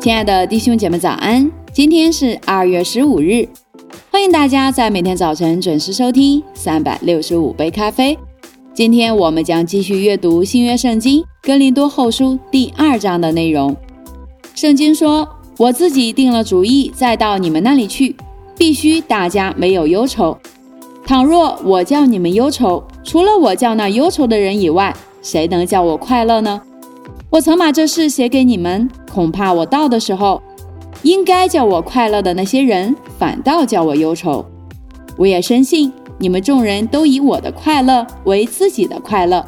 亲爱的弟兄姐妹，早安！今天是二月十五日，欢迎大家在每天早晨准时收听三百六十五杯咖啡。今天我们将继续阅读新约圣经哥林多后书第二章的内容。圣经说：“我自己定了主意，再到你们那里去，必须大家没有忧愁。倘若我叫你们忧愁，除了我叫那忧愁的人以外，谁能叫我快乐呢？”我曾把这事写给你们，恐怕我到的时候，应该叫我快乐的那些人，反倒叫我忧愁。我也深信你们众人都以我的快乐为自己的快乐。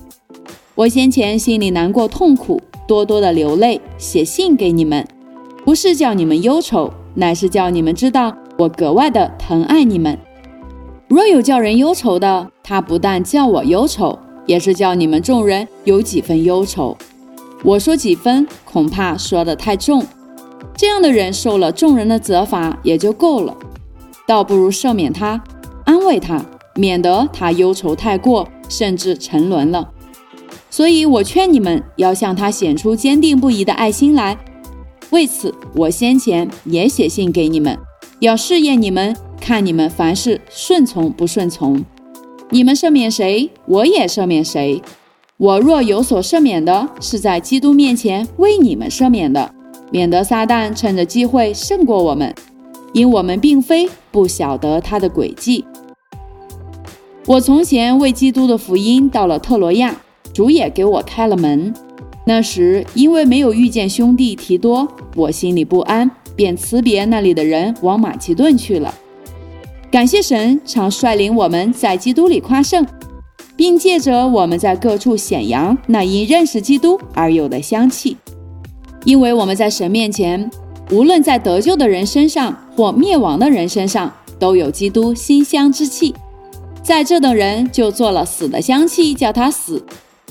我先前心里难过痛苦，多多的流泪，写信给你们，不是叫你们忧愁，乃是叫你们知道我格外的疼爱你们。若有叫人忧愁的，他不但叫我忧愁，也是叫你们众人有几分忧愁。我说几分，恐怕说的太重。这样的人受了众人的责罚也就够了，倒不如赦免他，安慰他，免得他忧愁太过，甚至沉沦了。所以我劝你们要向他显出坚定不移的爱心来。为此，我先前也写信给你们，要试验你们，看你们凡事顺从不顺从。你们赦免谁，我也赦免谁。我若有所赦免的，是在基督面前为你们赦免的，免得撒旦趁着机会胜过我们，因我们并非不晓得他的诡计。我从前为基督的福音到了特罗亚，主也给我开了门。那时因为没有遇见兄弟提多，我心里不安，便辞别那里的人，往马其顿去了。感谢神，常率领我们在基督里夸胜。并借着我们在各处显扬那因认识基督而有的香气，因为我们在神面前，无论在得救的人身上或灭亡的人身上，都有基督馨香之气。在这等人就做了死的香气，叫他死；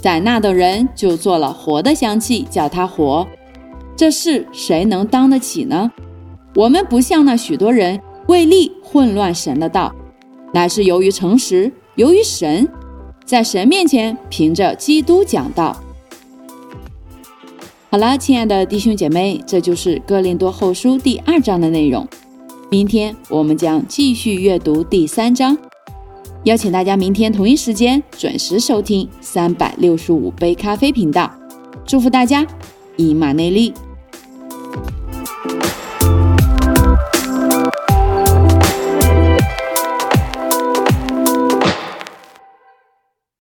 在那等人就做了活的香气，叫他活。这事谁能当得起呢？我们不像那许多人为利混乱神的道，乃是由于诚实，由于神。在神面前，凭着基督讲道。好了，亲爱的弟兄姐妹，这就是哥林多后书第二章的内容。明天我们将继续阅读第三章。邀请大家明天同一时间准时收听三百六十五杯咖啡频道。祝福大家，以马内利。